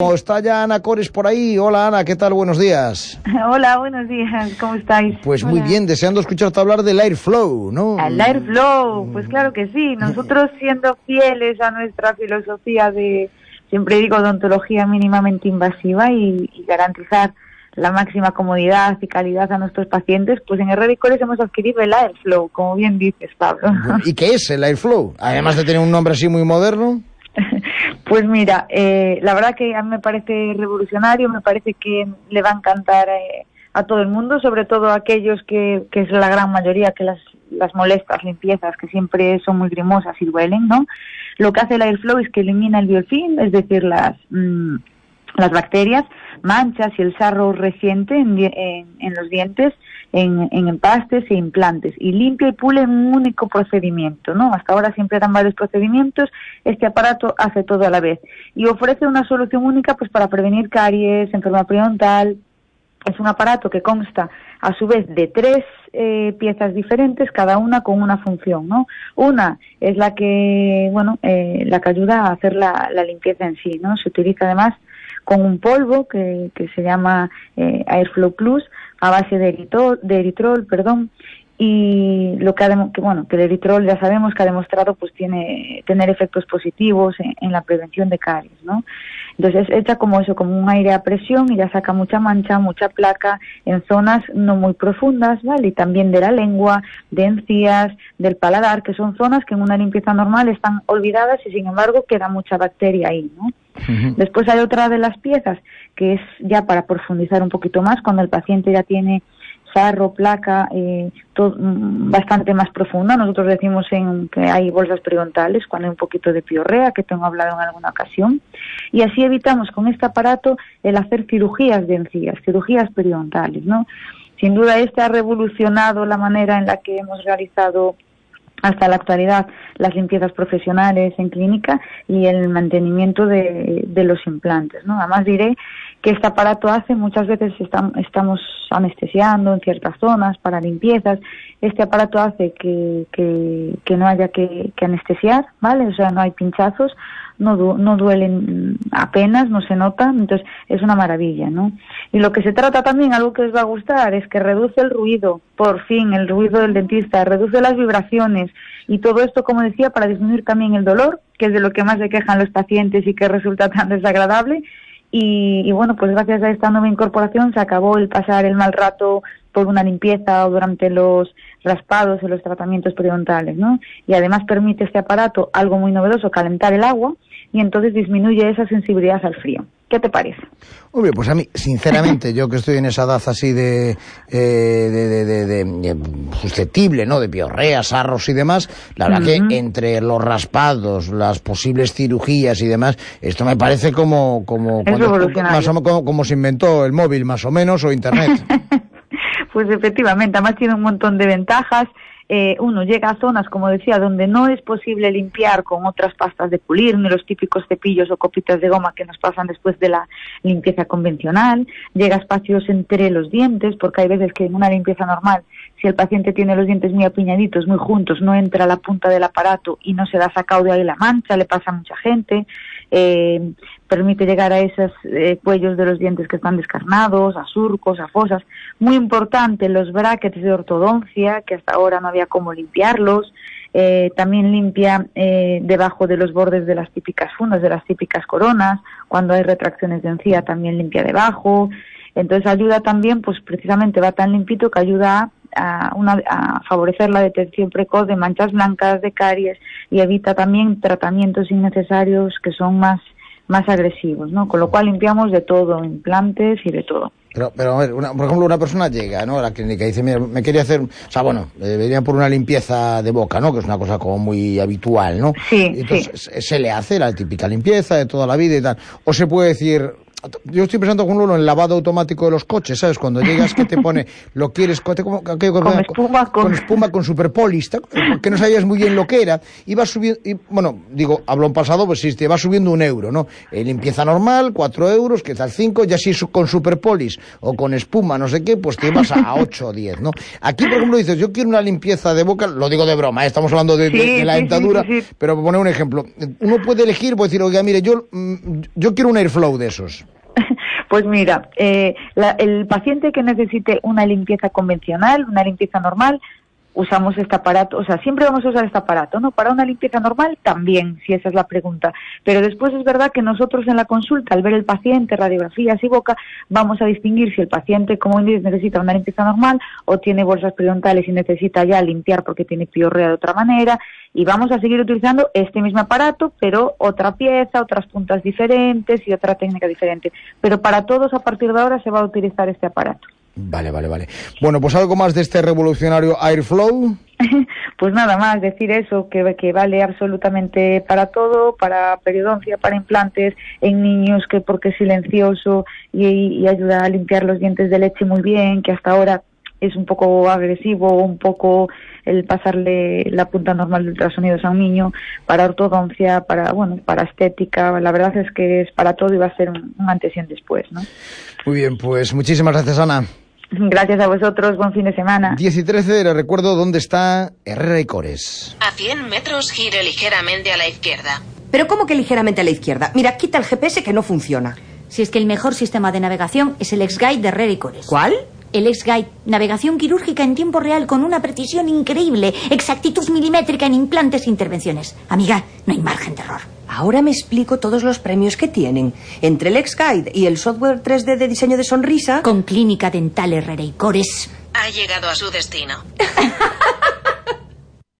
Está ya Ana Cores por ahí. Hola Ana, ¿qué tal? Buenos días. Hola, buenos días. ¿Cómo estáis? Pues muy bien, deseando escucharte hablar del Airflow, ¿no? El Airflow, pues claro que sí. Nosotros siendo fieles a nuestra filosofía de, siempre digo, odontología mínimamente invasiva y, garantizar la máxima comodidad y calidad a nuestros pacientes, pues en y Cores hemos adquirido el Airflow, como bien dices, Pablo. ¿Y qué es el Airflow? Además de tener un nombre así muy moderno. Pues mira, eh, la verdad que a me parece revolucionario, me parece que le va a encantar eh, a todo el mundo, sobre todo a aquellos que, que es la gran mayoría que las, las molestas limpiezas, que siempre son muy grimosas y duelen, ¿no? Lo que hace el Airflow es que elimina el biofilm, es decir, las, mm, las bacterias, manchas y el sarro reciente en, en los dientes, en, empastes e implantes y limpia y pule en un único procedimiento, ¿no? Hasta ahora siempre eran varios procedimientos, este aparato hace todo a la vez y ofrece una solución única pues para prevenir caries, enfermedad periodontal. Es un aparato que consta a su vez de tres eh, piezas diferentes, cada una con una función, ¿no? Una es la que, bueno, eh, la que ayuda a hacer la, la limpieza en sí, ¿no? Se utiliza además con un polvo que, que se llama eh, Airflow Plus a base de eritrol, de eritrol perdón, y lo que, ha, que bueno que el eritrol ya sabemos que ha demostrado pues tiene tener efectos positivos en, la prevención de caries no entonces echa como eso como un aire a presión y ya saca mucha mancha mucha placa en zonas no muy profundas vale y también de la lengua de encías del paladar que son zonas que en una limpieza normal están olvidadas y sin embargo queda mucha bacteria ahí no Después hay otra de las piezas que es ya para profundizar un poquito más cuando el paciente ya tiene sarro, placa, eh, mm, bastante más profunda. Nosotros decimos en, que hay bolsas periodontales cuando hay un poquito de piorrea, que tengo hablado en alguna ocasión. Y así evitamos con este aparato el hacer cirugías de encías, cirugías periodontales, ¿no? Sin duda este ha revolucionado la manera en la que hemos realizado hasta la actualidad las limpiezas profesionales en clínica y el mantenimiento de, de los implantes. ¿no? Además diré que este aparato hace, muchas veces estamos anestesiando en ciertas zonas para limpiezas, este aparato hace que, que, no haya que, que, anestesiar, ¿vale? O sea, no hay pinchazos, no, no duelen apenas, no se notan, entonces es una maravilla, ¿no? Y lo que se trata también, algo que les va a gustar, es que reduce el ruido, por fin, el ruido del dentista, reduce las vibraciones y todo esto, como decía, para disminuir también el dolor, que es de lo que más se quejan los pacientes y que resulta tan desagradable. Y, y, bueno, pues gracias a esta nueva incorporación se acabó el pasar el mal rato por una limpieza o durante los raspados o los tratamientos periodontales, ¿no? Y además permite este aparato algo muy novedoso, calentar el agua y entonces disminuye esa sensibilidad al frío. ¿Qué te parece? Obvio, pues a mí, sinceramente, yo que estoy en esa edad así de, eh, de, de, de, susceptible, ¿no? De piorreas, arros y demás, la verdad que entre los raspados, las posibles cirugías y demás, esto me parece como, como, más o, como, como se inventó el móvil, más o menos, o Internet. pues efectivamente, además tiene un montón de ventajas eh, uno llega a zonas, como decía, donde no es posible limpiar con otras pastas de pulir, ni los típicos cepillos o copitas de goma que nos pasan después de la limpieza convencional, llega a espacios entre los dientes, porque hay veces que en una limpieza normal, si el paciente tiene los dientes muy apiñaditos, muy juntos, no entra la punta del aparato y no se da sacado de ahí la mancha, le pasa a mucha gente. Eh, permite llegar a esos eh, cuellos de los dientes que están descarnados, a surcos, a fosas. Muy importante los brackets de ortodoncia, que hasta ahora no había cómo limpiarlos. Eh, también limpia eh, debajo de los bordes de las típicas fundas, de las típicas coronas. Cuando hay retracciones de encía también limpia debajo. Entonces ayuda también, pues precisamente va tan limpito que ayuda a, una, a favorecer la detección precoz de manchas blancas, de caries y evita también tratamientos innecesarios que son más más agresivos, ¿no? Con lo cual limpiamos de todo, implantes y de todo. Pero, pero a ver, una, por ejemplo, una persona llega ¿no? a la clínica y dice, mira, me quería hacer, o sea, bueno, eh, por una limpieza de boca, ¿no? Que es una cosa como muy habitual, ¿no? Sí, Entonces, se le hace la típica limpieza de toda la vida y tal. O se puede decir, yo estoy pensando, con uno en el lavado automático de los coches, ¿sabes? Cuando llegas que te pone, lo quieres con, espuma, con... espuma, con superpolista, que no sabías muy bien lo que era, y vas subiendo, y, bueno, digo, hablo en pasado, pues si te va subiendo un euro, ¿no? Eh, limpieza normal, cuatro euros, que tal cinco, ya si con superpolis o con espuma, no sé qué, pues te vas a, ocho o diez, ¿no? Aquí, por ejemplo, dices, yo quiero una limpieza de boca, lo digo de broma, ¿eh? estamos hablando de, la dentadura, pero por poner un ejemplo, uno puede elegir, puede decir, oiga, mire, yo, mm, yo quiero un airflow de esos. Pues mira, eh, el paciente que necesite una limpieza convencional, una limpieza normal, usamos este aparato, o sea, siempre vamos a usar este aparato, ¿no? Para una limpieza normal también, si esa es la pregunta. Pero después es verdad que nosotros en la consulta, al ver el paciente, radiografías y boca, vamos a distinguir si el paciente, como dices, necesita una limpieza normal o tiene bolsas periodontales y necesita ya limpiar porque tiene piorrea de otra manera. Y vamos a seguir utilizando este mismo aparato, pero otra pieza, otras puntas diferentes y otra técnica diferente. Pero para todos a partir de ahora se va a utilizar este aparato. Vale, vale, vale. Bueno, pues algo más de este revolucionario Airflow. pues nada más, decir eso, que, que vale absolutamente para todo, para periodoncia, para implantes, en niños que porque es silencioso y, ayuda a limpiar los dientes de leche muy bien, que hasta ahora es un poco agresivo, un poco el pasarle la punta normal de ultrasonidos a un niño, para ortodoncia, para bueno, para estética, la verdad es que es para todo y va a ser un, un antes y un después, ¿no? Muy bien, pues muchísimas gracias Ana. Gracias a vosotros, buen fin de semana. 10 y 13, le recuerdo dónde está Herrera y Cores. A 100 metros gire ligeramente a la izquierda. ¿Pero cómo que ligeramente a la izquierda? Mira, quita el GPS que no funciona. Si es que el mejor sistema de navegación es el X-Guide de Herrera y Cores. ¿Cuál? El X-Guide, navegación quirúrgica en tiempo real con una precisión increíble, exactitud milimétrica en implantes e intervenciones. Amiga, no hay margen de error. Ahora me explico todos los premios que tienen. Entre el X-Guide y el software 3D de diseño de sonrisa. Con Clínica Dental Herrera y Cores. Ha llegado a su destino.